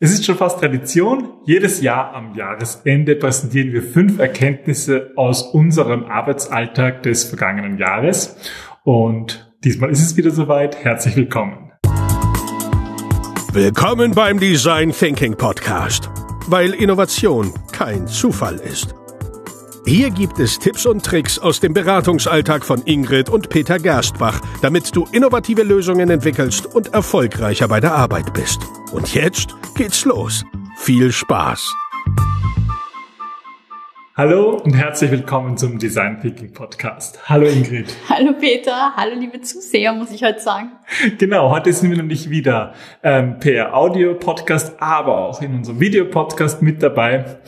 Es ist schon fast Tradition. Jedes Jahr am Jahresende präsentieren wir fünf Erkenntnisse aus unserem Arbeitsalltag des vergangenen Jahres. Und diesmal ist es wieder soweit. Herzlich willkommen. Willkommen beim Design Thinking Podcast, weil Innovation kein Zufall ist. Hier gibt es Tipps und Tricks aus dem Beratungsalltag von Ingrid und Peter Gerstbach, damit du innovative Lösungen entwickelst und erfolgreicher bei der Arbeit bist. Und jetzt geht's los. Viel Spaß! Hallo und herzlich willkommen zum Design Thinking Podcast. Hallo Ingrid. Hallo Peter, hallo liebe Zuseher, muss ich heute sagen. Genau, heute sind wir nämlich wieder ähm, per Audio Podcast, aber auch in unserem Video Podcast mit dabei.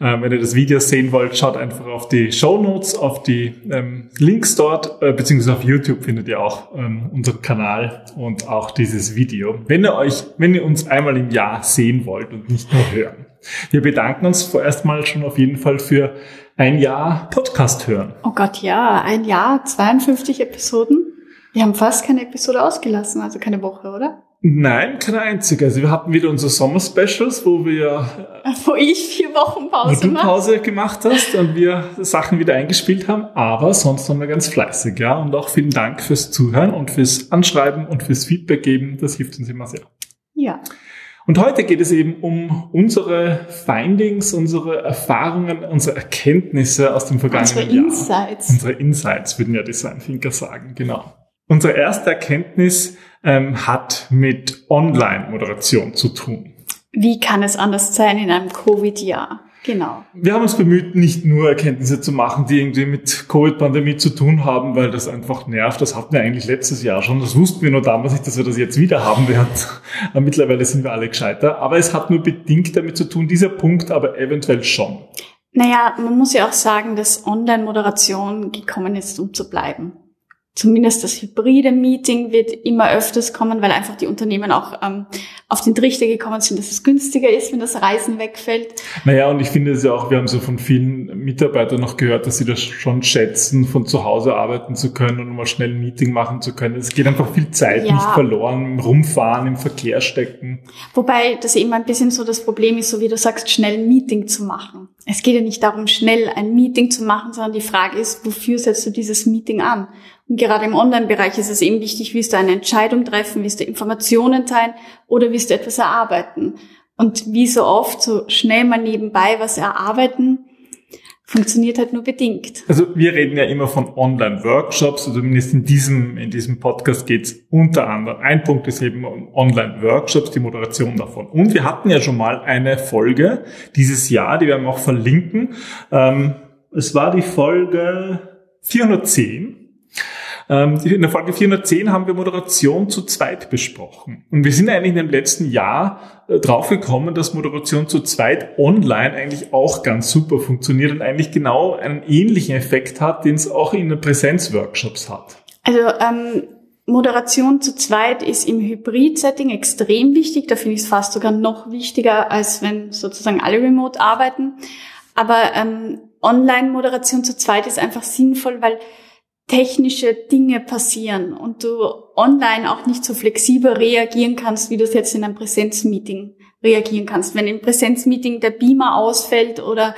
Ähm, wenn ihr das Video sehen wollt, schaut einfach auf die Show Notes, auf die ähm, Links dort, äh, beziehungsweise auf YouTube findet ihr auch ähm, unseren Kanal und auch dieses Video. Wenn ihr euch, wenn ihr uns einmal im Jahr sehen wollt und nicht nur hören. Wir bedanken uns vorerst mal schon auf jeden Fall für ein Jahr Podcast hören. Oh Gott, ja, ein Jahr, 52 Episoden. Wir haben fast keine Episode ausgelassen, also keine Woche, oder? Nein, keine einzige. Also wir hatten wieder unsere Sommer-Specials, wo wir... Wo ich vier Wochen Pause Wo du Pause gemacht hast und wir Sachen wieder eingespielt haben. Aber sonst waren wir ganz fleißig, ja. Und auch vielen Dank fürs Zuhören und fürs Anschreiben und fürs Feedback geben. Das hilft uns immer sehr. Ja. Und heute geht es eben um unsere Findings, unsere Erfahrungen, unsere Erkenntnisse aus dem vergangenen unsere Jahr. Unsere Insights. Unsere Insights, würden ja Design Thinker sagen, genau. Unsere erste Erkenntnis ähm, hat mit Online-Moderation zu tun. Wie kann es anders sein in einem Covid-Jahr? Genau. Wir haben uns bemüht, nicht nur Erkenntnisse zu machen, die irgendwie mit Covid-Pandemie zu tun haben, weil das einfach nervt. Das hatten wir eigentlich letztes Jahr schon. Das wussten wir nur damals nicht, dass wir das jetzt wieder haben werden. Mittlerweile sind wir alle gescheiter. Aber es hat nur bedingt damit zu tun, dieser Punkt aber eventuell schon. Naja, man muss ja auch sagen, dass Online-Moderation gekommen ist, um zu bleiben zumindest das hybride Meeting wird immer öfters kommen, weil einfach die Unternehmen auch ähm, auf den Trichter gekommen sind, dass es günstiger ist, wenn das Reisen wegfällt. Naja, und ich finde es ja auch, wir haben so von vielen Mitarbeitern noch gehört, dass sie das schon schätzen, von zu Hause arbeiten zu können und mal schnell ein Meeting machen zu können. Es geht einfach viel Zeit ja. nicht verloren, im Rumfahren, im Verkehr stecken. Wobei das eben ein bisschen so das Problem ist, so wie du sagst, schnell ein Meeting zu machen. Es geht ja nicht darum, schnell ein Meeting zu machen, sondern die Frage ist, wofür setzt du dieses Meeting an? Und gerade im Online-Bereich ist es eben wichtig, willst du eine Entscheidung treffen, willst du Informationen teilen oder willst du etwas erarbeiten? Und wie so oft, so schnell mal nebenbei was erarbeiten, funktioniert halt nur bedingt. Also wir reden ja immer von Online-Workshops, also zumindest in diesem, in diesem Podcast geht es unter anderem. Ein Punkt ist eben Online-Workshops, die Moderation davon. Und wir hatten ja schon mal eine Folge dieses Jahr, die werden wir auch verlinken. Ähm, es war die Folge 410 ähm, in der Folge 410 haben wir Moderation zu zweit besprochen. Und wir sind eigentlich in dem letzten Jahr äh, draufgekommen, dass Moderation zu zweit online eigentlich auch ganz super funktioniert und eigentlich genau einen ähnlichen Effekt hat, den es auch in den Präsenzworkshops hat. Also ähm, Moderation zu zweit ist im Hybrid-Setting extrem wichtig. Da finde ich es fast sogar noch wichtiger, als wenn sozusagen alle remote arbeiten. Aber ähm, Online-Moderation zu zweit ist einfach sinnvoll, weil technische Dinge passieren und du online auch nicht so flexibel reagieren kannst, wie du es jetzt in einem Präsenzmeeting reagieren kannst. Wenn im Präsenzmeeting der Beamer ausfällt oder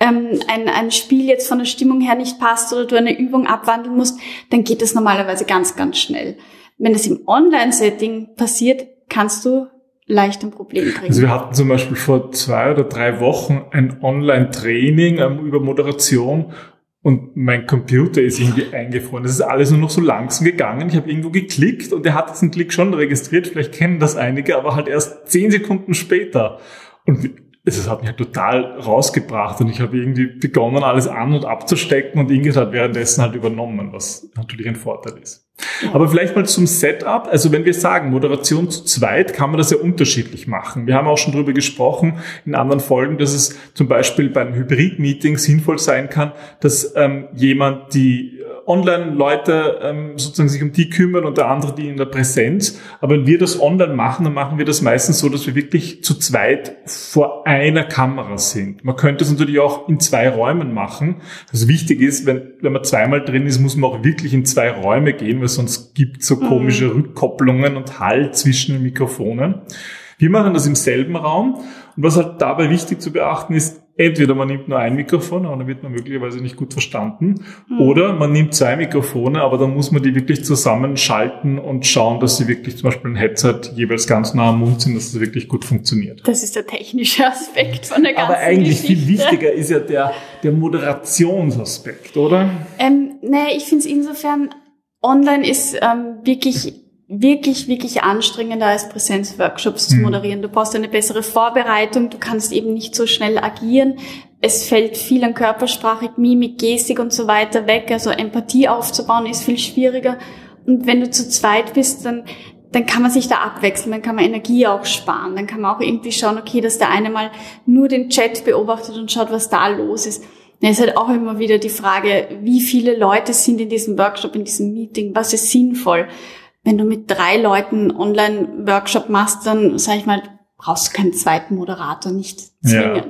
ähm, ein, ein Spiel jetzt von der Stimmung her nicht passt oder du eine Übung abwandeln musst, dann geht das normalerweise ganz, ganz schnell. Wenn es im Online-Setting passiert, kannst du leicht ein Problem kriegen. Also wir hatten zum Beispiel vor zwei oder drei Wochen ein Online-Training ähm, über Moderation und mein Computer ist irgendwie eingefroren. Das ist alles nur noch so langsam gegangen. Ich habe irgendwo geklickt und der hat diesen Klick schon registriert. Vielleicht kennen das einige, aber halt erst zehn Sekunden später. Und es hat mich halt total rausgebracht und ich habe irgendwie begonnen, alles an- und abzustecken und Ingrid hat währenddessen halt übernommen, was natürlich ein Vorteil ist. Aber vielleicht mal zum Setup. Also wenn wir sagen, Moderation zu zweit, kann man das ja unterschiedlich machen. Wir haben auch schon darüber gesprochen in anderen Folgen, dass es zum Beispiel beim Hybrid-Meeting sinnvoll sein kann, dass ähm, jemand die Online-Leute ähm, sozusagen sich um die kümmern und der andere die in der Präsenz. Aber wenn wir das online machen, dann machen wir das meistens so, dass wir wirklich zu zweit vor einer Kamera sind. Man könnte es natürlich auch in zwei Räumen machen. Also wichtig ist, wenn, wenn man zweimal drin ist, muss man auch wirklich in zwei Räume gehen, weil sonst gibt es so mhm. komische mhm. Rückkopplungen und Hall zwischen den Mikrofonen. Wir machen das im selben Raum. Und was halt dabei wichtig zu beachten ist, entweder man nimmt nur ein Mikrofon, aber dann wird man möglicherweise nicht gut verstanden, mhm. oder man nimmt zwei Mikrofone, aber dann muss man die wirklich zusammenschalten und schauen, dass sie wirklich zum Beispiel ein Headset jeweils ganz nah am Mund sind, dass es wirklich gut funktioniert. Das ist der technische Aspekt von der ganzen Aber eigentlich Geschichte. viel wichtiger ist ja der, der Moderationsaspekt, oder? Ähm, nee, ich finde es insofern, online ist ähm, wirklich wirklich, wirklich anstrengender als Präsenzworkshops zu mhm. moderieren. Du brauchst eine bessere Vorbereitung, du kannst eben nicht so schnell agieren. Es fällt viel an Körpersprache, Mimik, Gestik und so weiter weg. Also Empathie aufzubauen ist viel schwieriger. Und wenn du zu zweit bist, dann, dann kann man sich da abwechseln, dann kann man Energie auch sparen, dann kann man auch irgendwie schauen, okay, dass der eine mal nur den Chat beobachtet und schaut, was da los ist. Es ist halt auch immer wieder die Frage, wie viele Leute sind in diesem Workshop, in diesem Meeting, was ist sinnvoll? Wenn du mit drei Leuten Online-Workshop machst, dann sag ich mal, brauchst du keinen zweiten Moderator nicht zwingen. Ja.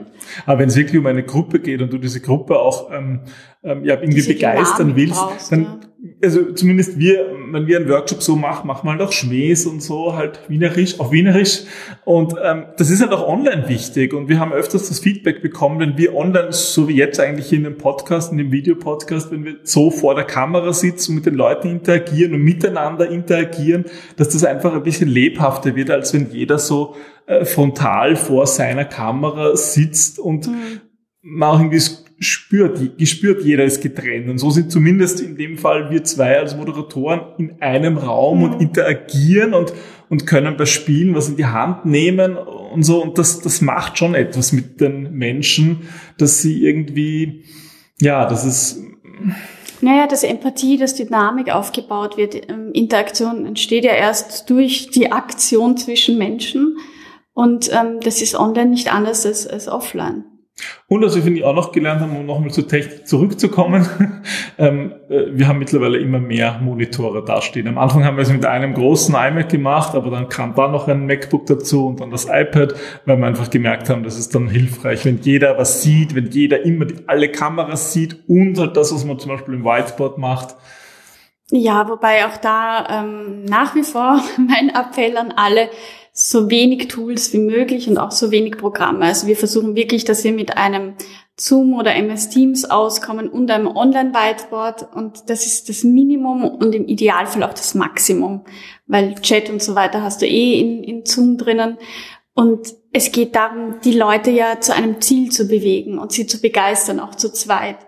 Aber wenn es wirklich um eine Gruppe geht und du diese Gruppe auch ähm, ähm, ja, irgendwie Diese begeistern willst, brauchst, dann, ja. also zumindest wir, wenn wir einen Workshop so machen, machen wir halt auch Schmähs und so, halt wienerisch, auf wienerisch. Und ähm, das ist halt auch online wichtig. Und wir haben öfters das Feedback bekommen, wenn wir online, so wie jetzt eigentlich in dem Podcast, in dem Videopodcast, wenn wir so vor der Kamera sitzen und mit den Leuten interagieren und miteinander interagieren, dass das einfach ein bisschen lebhafter wird, als wenn jeder so äh, frontal vor seiner Kamera sitzt und mhm. man auch irgendwie spürt, gespürt, jeder ist getrennt. Und so sind zumindest in dem Fall wir zwei als Moderatoren in einem Raum mhm. und interagieren und, und können bei Spielen was in die Hand nehmen und so. Und das, das macht schon etwas mit den Menschen, dass sie irgendwie, ja, das ist, naja, dass Empathie, dass Dynamik aufgebaut wird. Ähm, Interaktion entsteht ja erst durch die Aktion zwischen Menschen. Und ähm, das ist online nicht anders als, als offline. Und was wir, finde ich, auch noch gelernt haben, um nochmal zur Technik zurückzukommen, ähm, äh, wir haben mittlerweile immer mehr Monitore dastehen. Am Anfang haben wir es mit einem großen iMac gemacht, aber dann kam da noch ein MacBook dazu und dann das iPad, weil wir einfach gemerkt haben, das ist dann hilfreich, wenn jeder was sieht, wenn jeder immer die, alle Kameras sieht und halt das, was man zum Beispiel im Whiteboard macht. Ja, wobei auch da ähm, nach wie vor mein Appell an alle, so wenig Tools wie möglich und auch so wenig Programme. Also wir versuchen wirklich, dass wir mit einem Zoom oder MS Teams auskommen und einem Online-Whiteboard und das ist das Minimum und im Idealfall auch das Maximum, weil Chat und so weiter hast du eh in, in Zoom drinnen und es geht darum, die Leute ja zu einem Ziel zu bewegen und sie zu begeistern, auch zu zweit.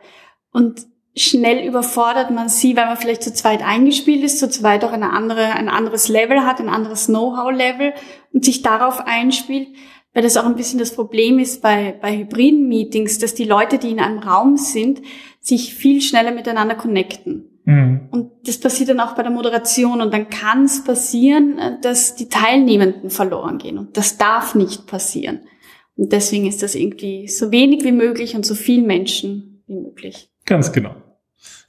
Und schnell überfordert man sie, weil man vielleicht zu zweit eingespielt ist, zu zweit auch eine andere, ein anderes Level hat, ein anderes Know-how-Level und sich darauf einspielt, weil das auch ein bisschen das Problem ist bei, bei hybriden Meetings, dass die Leute, die in einem Raum sind, sich viel schneller miteinander connecten. Mhm. Und das passiert dann auch bei der Moderation und dann kann es passieren, dass die Teilnehmenden verloren gehen und das darf nicht passieren. Und deswegen ist das irgendwie so wenig wie möglich und so viel Menschen wie möglich. Ganz genau.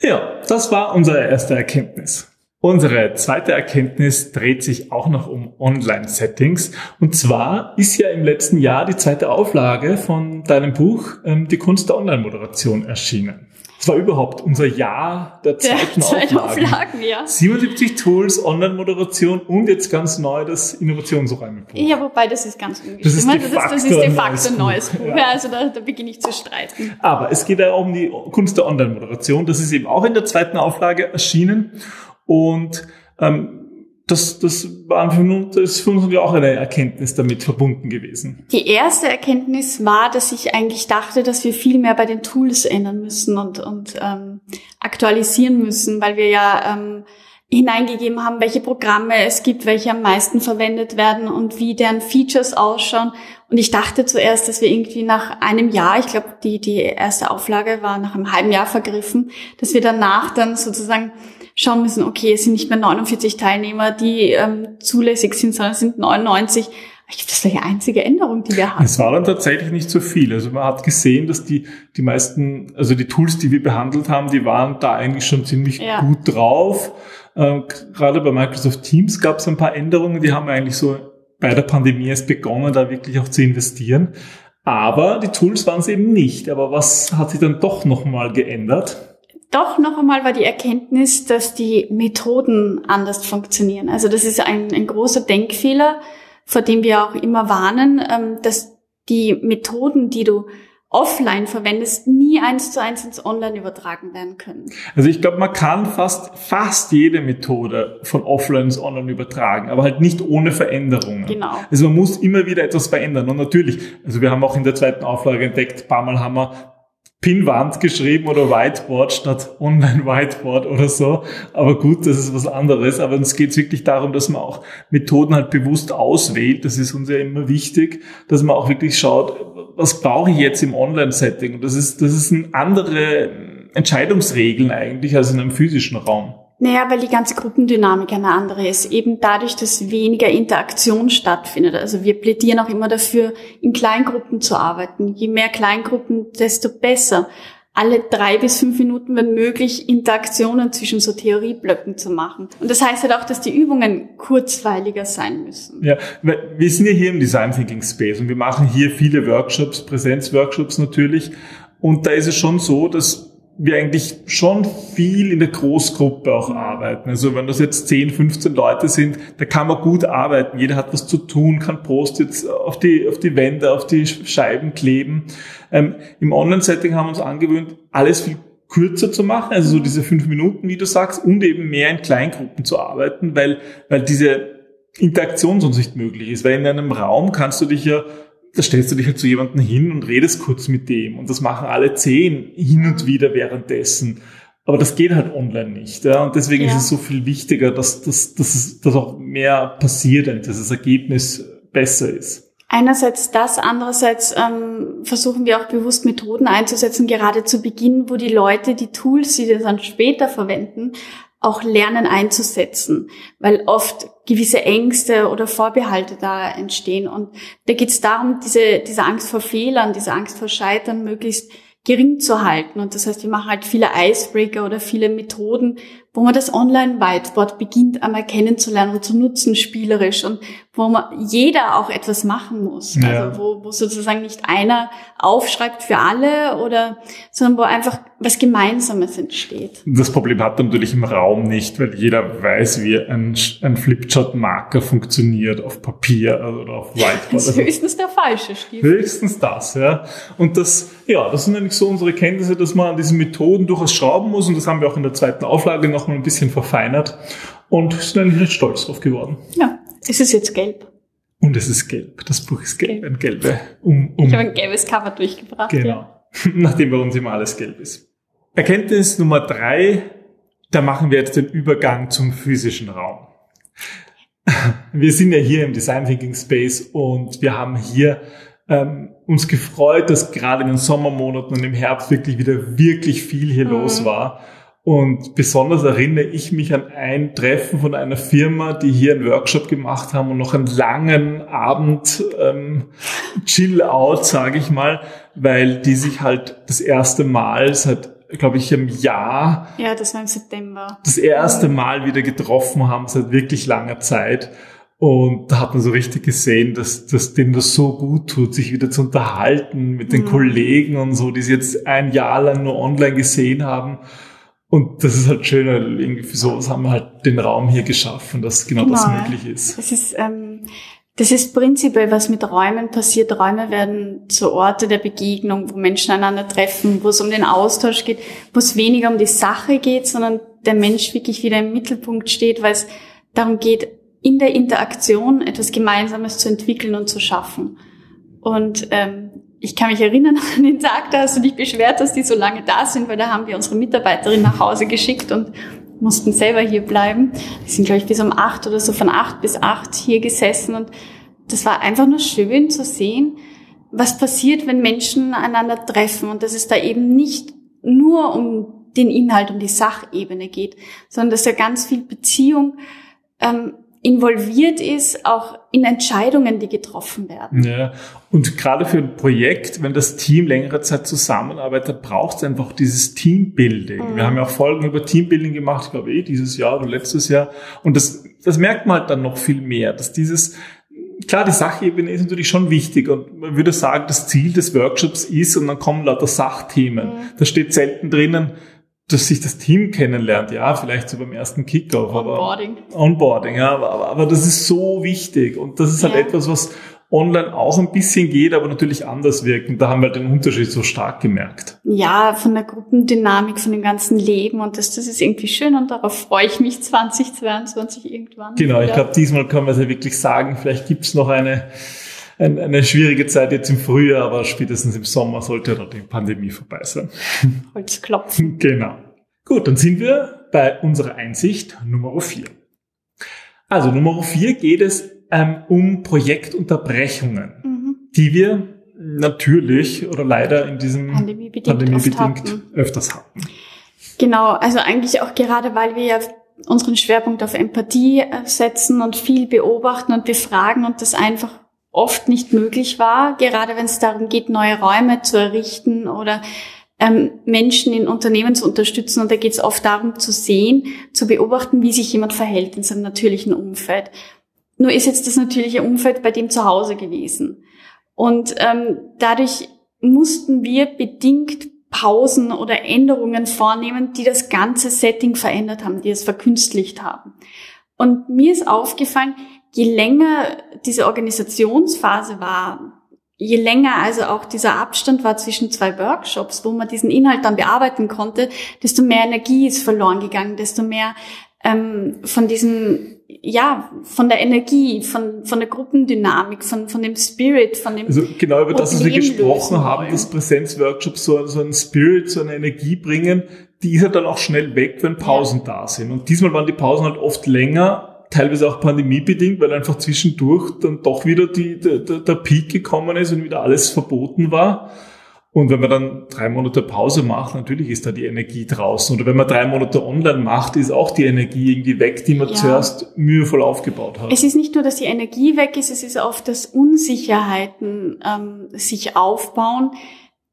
Ja, das war unsere erste Erkenntnis. Unsere zweite Erkenntnis dreht sich auch noch um Online-Settings. Und zwar ist ja im letzten Jahr die zweite Auflage von deinem Buch ähm, Die Kunst der Online-Moderation erschienen. Es war überhaupt unser Jahr der zweiten, der Auflagen. Auflagen ja. 77 Tools, Online-Moderation und jetzt ganz neu das Innovationsräume-Buch. Ja, wobei das ist ganz unwichtig. Das ist de facto, das, das ist de facto ein neues Buch. Ja. Also da, da beginne ich zu streiten. Aber es geht ja um die Kunst der Online-Moderation. Das ist eben auch in der zweiten Auflage erschienen. Und ähm, das, das war das ist für uns auch eine Erkenntnis damit verbunden gewesen. Die erste Erkenntnis war, dass ich eigentlich dachte, dass wir viel mehr bei den Tools ändern müssen und, und ähm, aktualisieren müssen, weil wir ja ähm, hineingegeben haben, welche Programme es gibt, welche am meisten verwendet werden und wie deren Features ausschauen. Und ich dachte zuerst, dass wir irgendwie nach einem Jahr, ich glaube, die, die erste Auflage war nach einem halben Jahr vergriffen, dass wir danach dann sozusagen schauen müssen, okay, es sind nicht mehr 49 Teilnehmer, die ähm, zulässig sind, sondern es sind 99. Ich glaube, das war die einzige Änderung, die wir hatten. Es war dann tatsächlich nicht so viel. Also man hat gesehen, dass die, die meisten, also die Tools, die wir behandelt haben, die waren da eigentlich schon ziemlich ja. gut drauf. Äh, gerade bei Microsoft Teams gab es ein paar Änderungen, die haben eigentlich so bei der Pandemie erst begonnen, da wirklich auch zu investieren. Aber die Tools waren es eben nicht. Aber was hat sich dann doch nochmal geändert? Doch noch einmal war die Erkenntnis, dass die Methoden anders funktionieren. Also das ist ein, ein großer Denkfehler, vor dem wir auch immer warnen, ähm, dass die Methoden, die du offline verwendest, nie eins zu eins ins Online übertragen werden können. Also ich glaube, man kann fast, fast jede Methode von offline ins Online übertragen, aber halt nicht ohne Veränderungen. Genau. Also man muss immer wieder etwas verändern. Und natürlich, also wir haben auch in der zweiten Auflage entdeckt, ein paar Mal haben wir Pinwand geschrieben oder Whiteboard statt Online-Whiteboard oder so. Aber gut, das ist was anderes. Aber uns geht es wirklich darum, dass man auch Methoden halt bewusst auswählt. Das ist uns ja immer wichtig, dass man auch wirklich schaut, was brauche ich jetzt im Online-Setting? Das ist, das ist ein andere Entscheidungsregeln eigentlich als in einem physischen Raum. Naja, weil die ganze Gruppendynamik eine andere ist. Eben dadurch, dass weniger Interaktion stattfindet. Also wir plädieren auch immer dafür, in Kleingruppen zu arbeiten. Je mehr Kleingruppen, desto besser. Alle drei bis fünf Minuten, wenn möglich, Interaktionen zwischen so Theorieblöcken zu machen. Und das heißt halt auch, dass die Übungen kurzweiliger sein müssen. Ja, wir sind ja hier im Design Thinking Space und wir machen hier viele Workshops, Präsenzworkshops natürlich. Und da ist es schon so, dass wir eigentlich schon viel in der Großgruppe auch arbeiten. Also wenn das jetzt 10, 15 Leute sind, da kann man gut arbeiten. Jeder hat was zu tun, kann Post-its auf die, auf die Wände, auf die Scheiben kleben. Ähm, Im Online-Setting haben wir uns angewöhnt, alles viel kürzer zu machen, also so diese fünf Minuten, wie du sagst, und eben mehr in Kleingruppen zu arbeiten, weil, weil diese Interaktion sonst nicht möglich ist. Weil in einem Raum kannst du dich ja da stellst du dich halt zu jemandem hin und redest kurz mit dem. Und das machen alle zehn hin und wieder währenddessen. Aber das geht halt online nicht. Ja? Und deswegen ja. ist es so viel wichtiger, dass, dass, dass, dass auch mehr passiert, dass das Ergebnis besser ist. Einerseits das, andererseits ähm, versuchen wir auch bewusst Methoden einzusetzen, gerade zu Beginn, wo die Leute die Tools, die sie dann später verwenden, auch lernen einzusetzen, weil oft gewisse Ängste oder Vorbehalte da entstehen. Und da geht es darum, diese, diese Angst vor Fehlern, diese Angst vor Scheitern möglichst gering zu halten. Und das heißt, wir machen halt viele Icebreaker oder viele Methoden, wo man das Online-Whiteboard beginnt einmal kennenzulernen und zu nutzen, spielerisch und wo man jeder auch etwas machen muss. Ja. Also wo, wo sozusagen nicht einer aufschreibt für alle oder, sondern wo einfach was Gemeinsames entsteht. Das Problem hat natürlich im Raum nicht, weil jeder weiß, wie ein, ein Flipchart-Marker funktioniert auf Papier oder auf Whiteboard. Das ist höchstens der falsche Stift. Höchstens das, ja. Und das, ja, das sind eigentlich so unsere Kenntnisse, dass man an diesen Methoden durchaus schrauben muss und das haben wir auch in der zweiten Auflage noch mal ein bisschen verfeinert und sind eigentlich recht stolz drauf geworden. Ja. Es ist jetzt gelb. Und es ist gelb. Das Buch ist gelb. gelb. Ein gelbe. Um, um. Ich habe ein gelbes Cover durchgebracht. Genau. Ja. Nachdem bei uns immer alles gelb ist. Erkenntnis Nummer drei. Da machen wir jetzt den Übergang zum physischen Raum. Wir sind ja hier im Design Thinking Space und wir haben hier ähm, uns gefreut, dass gerade in den Sommermonaten und im Herbst wirklich wieder wirklich viel hier mhm. los war. Und besonders erinnere ich mich an ein Treffen von einer Firma, die hier einen Workshop gemacht haben und noch einen langen Abend ähm, Chill-out, sage ich mal, weil die sich halt das erste Mal seit, glaube ich, im Jahr. Ja, das war im September. Das erste Mal wieder getroffen haben seit wirklich langer Zeit. Und da hat man so richtig gesehen, dass, dass denen das so gut tut, sich wieder zu unterhalten mit den mhm. Kollegen und so, die sie jetzt ein Jahr lang nur online gesehen haben. Und das ist halt schön, weil irgendwie für sowas haben wir halt den Raum hier geschaffen, dass genau, genau. das möglich ist. Das ist, ähm, das ist prinzipiell, was mit Räumen passiert. Räume werden zu Orte der Begegnung, wo Menschen einander treffen, wo es um den Austausch geht, wo es weniger um die Sache geht, sondern der Mensch wirklich wieder im Mittelpunkt steht, weil es darum geht, in der Interaktion etwas Gemeinsames zu entwickeln und zu schaffen. Und ähm, ich kann mich erinnern an den Tag, da hast du dich beschwert, dass die so lange da sind, weil da haben wir unsere Mitarbeiterin nach Hause geschickt und mussten selber hier bleiben. Die sind, glaube ich, bis um acht oder so von acht bis acht hier gesessen und das war einfach nur schön zu sehen, was passiert, wenn Menschen einander treffen und dass es da eben nicht nur um den Inhalt, um die Sachebene geht, sondern dass da ganz viel Beziehung ähm, involviert ist, auch in Entscheidungen, die getroffen werden. Ja, und gerade für ein Projekt, wenn das Team längere Zeit zusammenarbeitet, braucht es einfach dieses Teambuilding. Mhm. Wir haben ja auch Folgen über Teambuilding gemacht, ich glaube eh dieses Jahr oder letztes Jahr. Und das, das merkt man halt dann noch viel mehr, dass dieses, klar, die Sachebene ist natürlich schon wichtig und man würde sagen, das Ziel des Workshops ist, und dann kommen lauter Sachthemen. Mhm. Da steht selten drinnen, dass sich das Team kennenlernt, ja, vielleicht so beim ersten Kickoff. Onboarding. Aber, Onboarding, ja, aber, aber das ist so wichtig und das ist halt ja. etwas, was online auch ein bisschen geht, aber natürlich anders wirkt. Und da haben wir halt den Unterschied so stark gemerkt. Ja, von der Gruppendynamik, von dem ganzen Leben und das, das ist irgendwie schön und darauf freue ich mich 2022 irgendwann. Genau, wieder. ich glaube, diesmal können wir es ja wirklich sagen, vielleicht gibt's noch eine, eine, schwierige Zeit jetzt im Frühjahr, aber spätestens im Sommer sollte dann die Pandemie vorbei sein. Holzklopfen. Genau. Gut, dann sind wir bei unserer Einsicht Nummer vier. Also Nummer vier geht es ähm, um Projektunterbrechungen, mhm. die wir natürlich oder leider in diesem pandemiebedingt, pandemiebedingt hatten. öfters hatten. Genau, also eigentlich auch gerade, weil wir ja unseren Schwerpunkt auf Empathie äh, setzen und viel beobachten und befragen und das einfach oft nicht möglich war, gerade wenn es darum geht, neue Räume zu errichten oder ähm, Menschen in Unternehmen zu unterstützen. Und da geht es oft darum zu sehen, zu beobachten, wie sich jemand verhält in seinem natürlichen Umfeld. Nur ist jetzt das natürliche Umfeld bei dem zu Hause gewesen. Und ähm, dadurch mussten wir bedingt Pausen oder Änderungen vornehmen, die das ganze Setting verändert haben, die es verkünstlicht haben. Und mir ist aufgefallen, je länger diese Organisationsphase war, je länger also auch dieser Abstand war zwischen zwei Workshops, wo man diesen Inhalt dann bearbeiten konnte, desto mehr Energie ist verloren gegangen, desto mehr ähm, von diesem ja, von der Energie, von, von der Gruppendynamik, von, von dem Spirit, von dem. Also genau über das, was wir gesprochen haben, dass Präsenzworkshops so, so einen Spirit, so eine Energie bringen, die ist ja dann auch schnell weg, wenn Pausen ja. da sind. Und diesmal waren die Pausen halt oft länger, teilweise auch pandemiebedingt, weil einfach zwischendurch dann doch wieder die, der, der Peak gekommen ist und wieder alles verboten war. Und wenn man dann drei Monate Pause macht, natürlich ist da die Energie draußen. Oder wenn man drei Monate online macht, ist auch die Energie irgendwie weg, die man ja. zuerst mühevoll aufgebaut hat. Es ist nicht nur, dass die Energie weg ist, es ist oft, dass Unsicherheiten ähm, sich aufbauen,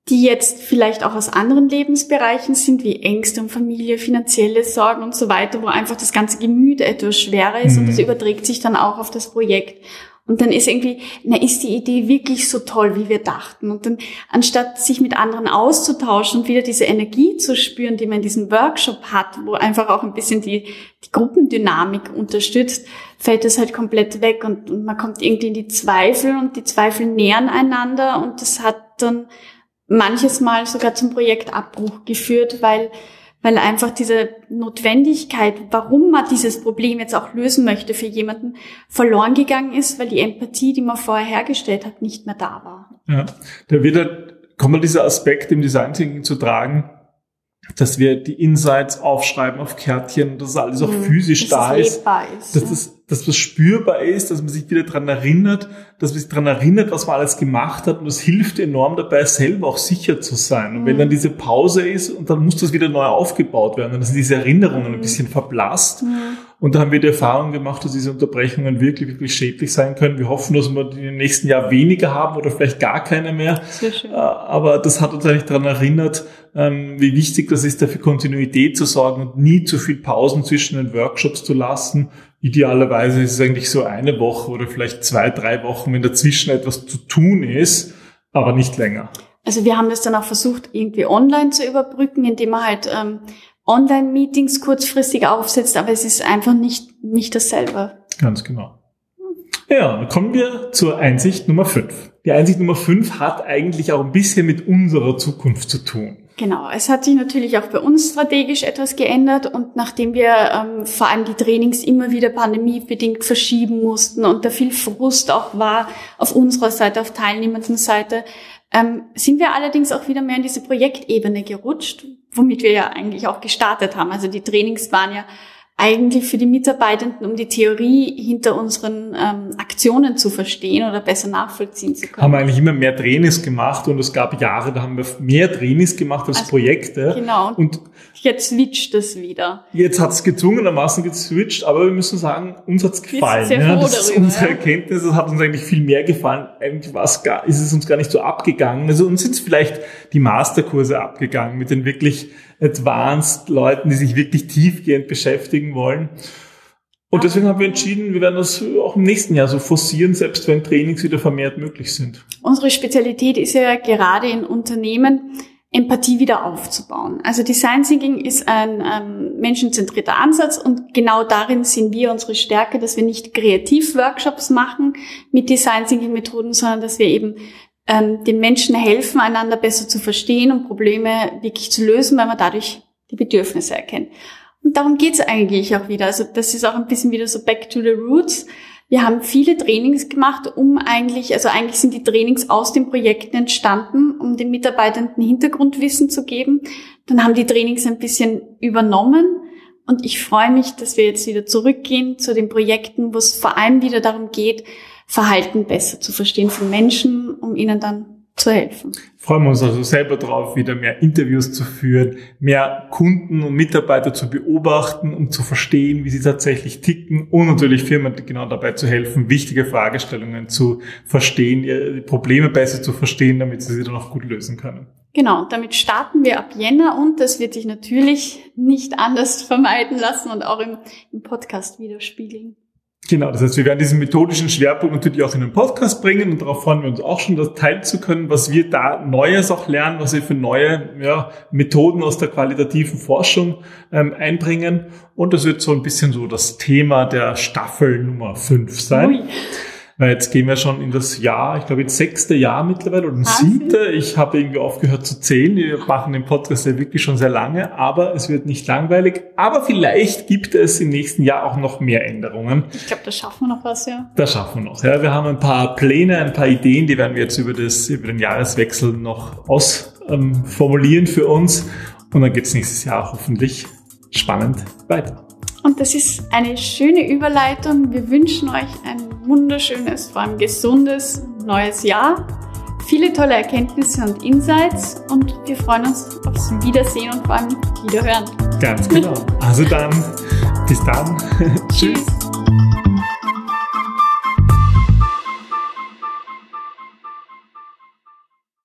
die jetzt vielleicht auch aus anderen Lebensbereichen sind, wie Ängste um Familie, finanzielle Sorgen und so weiter, wo einfach das ganze Gemüt etwas schwerer ist mhm. und das überträgt sich dann auch auf das Projekt. Und dann ist irgendwie, na, ist die Idee wirklich so toll, wie wir dachten? Und dann, anstatt sich mit anderen auszutauschen und wieder diese Energie zu spüren, die man in diesem Workshop hat, wo einfach auch ein bisschen die, die Gruppendynamik unterstützt, fällt es halt komplett weg und, und man kommt irgendwie in die Zweifel und die Zweifel nähern einander und das hat dann manches Mal sogar zum Projektabbruch geführt, weil weil einfach diese Notwendigkeit, warum man dieses Problem jetzt auch lösen möchte für jemanden, verloren gegangen ist, weil die Empathie, die man vorher hergestellt hat, nicht mehr da war. Ja, da wird halt, kommt dieser Aspekt im Design Thinking zu tragen, dass wir die Insights aufschreiben auf Kärtchen, dass alles auch mhm, physisch da ist, ist, dass, das, dass das spürbar ist, dass man sich wieder dran erinnert, dass man sich dran erinnert, was man alles gemacht hat und das hilft enorm dabei, selber auch sicher zu sein. Und mhm. wenn dann diese Pause ist und dann muss das wieder neu aufgebaut werden, dann sind diese Erinnerungen mhm. ein bisschen verblasst mhm. Und da haben wir die Erfahrung gemacht, dass diese Unterbrechungen wirklich, wirklich schädlich sein können. Wir hoffen, dass wir im nächsten Jahr weniger haben oder vielleicht gar keine mehr. Sehr schön. Äh, aber das hat uns eigentlich daran erinnert, ähm, wie wichtig das ist, dafür Kontinuität zu sorgen und nie zu viel Pausen zwischen den Workshops zu lassen. Idealerweise ist es eigentlich so eine Woche oder vielleicht zwei, drei Wochen, wenn dazwischen etwas zu tun ist, aber nicht länger. Also wir haben das dann auch versucht, irgendwie online zu überbrücken, indem man halt ähm, Online-Meetings kurzfristig aufsetzt, aber es ist einfach nicht, nicht dasselbe. Ganz genau. Ja, dann kommen wir zur Einsicht Nummer 5. Die Einsicht Nummer 5 hat eigentlich auch ein bisschen mit unserer Zukunft zu tun. Genau, es hat sich natürlich auch bei uns strategisch etwas geändert und nachdem wir ähm, vor allem die Trainings immer wieder pandemiebedingt verschieben mussten und da viel Frust auch war auf unserer Seite, auf teilnehmenden Seite, ähm, sind wir allerdings auch wieder mehr in diese Projektebene gerutscht, womit wir ja eigentlich auch gestartet haben. Also die Trainings waren ja eigentlich für die Mitarbeitenden, um die Theorie hinter unseren ähm, Aktionen zu verstehen oder besser nachvollziehen zu können. Haben wir eigentlich immer mehr Trainings gemacht und es gab Jahre, da haben wir mehr Trainings gemacht als also, Projekte. Genau. Und jetzt switcht es wieder. Jetzt hat es gezwungenermaßen geswitcht, aber wir müssen sagen, uns hat's gefallen. Sehr ja, das darüber, ist unsere. Erkenntnis, das hat uns eigentlich viel mehr gefallen. Eigentlich war's gar, ist es uns gar nicht so abgegangen. Also uns sind vielleicht die Masterkurse abgegangen mit den wirklich advanced Leuten, die sich wirklich tiefgehend beschäftigen wollen. Und deswegen haben wir entschieden, wir werden das auch im nächsten Jahr so forcieren, selbst wenn Trainings wieder vermehrt möglich sind. Unsere Spezialität ist ja gerade in Unternehmen, Empathie wieder aufzubauen. Also Design Thinking ist ein ähm, menschenzentrierter Ansatz und genau darin sehen wir unsere Stärke, dass wir nicht Kreativworkshops machen mit Design Thinking Methoden, sondern dass wir eben ähm, den Menschen helfen, einander besser zu verstehen und Probleme wirklich zu lösen, weil man dadurch die Bedürfnisse erkennt. Und darum geht's eigentlich auch wieder. Also das ist auch ein bisschen wieder so back to the roots. Wir haben viele Trainings gemacht, um eigentlich, also eigentlich sind die Trainings aus den Projekten entstanden, um den Mitarbeitenden Hintergrundwissen zu geben. Dann haben die Trainings ein bisschen übernommen. Und ich freue mich, dass wir jetzt wieder zurückgehen zu den Projekten, wo es vor allem wieder darum geht, Verhalten besser zu verstehen von Menschen, um ihnen dann zu helfen. Freuen wir uns also selber drauf, wieder mehr Interviews zu führen, mehr Kunden und Mitarbeiter zu beobachten, um zu verstehen, wie sie tatsächlich ticken und natürlich Firmen genau dabei zu helfen, wichtige Fragestellungen zu verstehen, ihre Probleme besser zu verstehen, damit sie sie dann auch gut lösen können. Genau, damit starten wir ab Jänner und das wird sich natürlich nicht anders vermeiden lassen und auch im, im Podcast widerspiegeln. Genau, das heißt, wir werden diesen methodischen Schwerpunkt natürlich auch in den Podcast bringen und darauf freuen wir uns auch schon, das teilen zu können, was wir da Neues auch lernen, was wir für neue ja, Methoden aus der qualitativen Forschung ähm, einbringen. Und das wird so ein bisschen so das Thema der Staffel Nummer 5 sein. Ui. Weil jetzt gehen wir schon in das Jahr, ich glaube jetzt sechste Jahr mittlerweile oder ein siebte. Ich habe irgendwie aufgehört zu zählen. Wir machen den Podcast ja wirklich schon sehr lange, aber es wird nicht langweilig. Aber vielleicht gibt es im nächsten Jahr auch noch mehr Änderungen. Ich glaube, da schaffen wir noch was, ja. Da schaffen wir noch. Ja, wir haben ein paar Pläne, ein paar Ideen, die werden wir jetzt über das, über den Jahreswechsel noch ausformulieren ähm, für uns. Und dann geht es nächstes Jahr hoffentlich spannend weiter. Und das ist eine schöne Überleitung. Wir wünschen euch ein wunderschönes, vor allem gesundes neues Jahr. Viele tolle Erkenntnisse und Insights und wir freuen uns aufs Wiedersehen und vor allem Wiederhören. Ganz genau. Also dann, bis dann. Tschüss.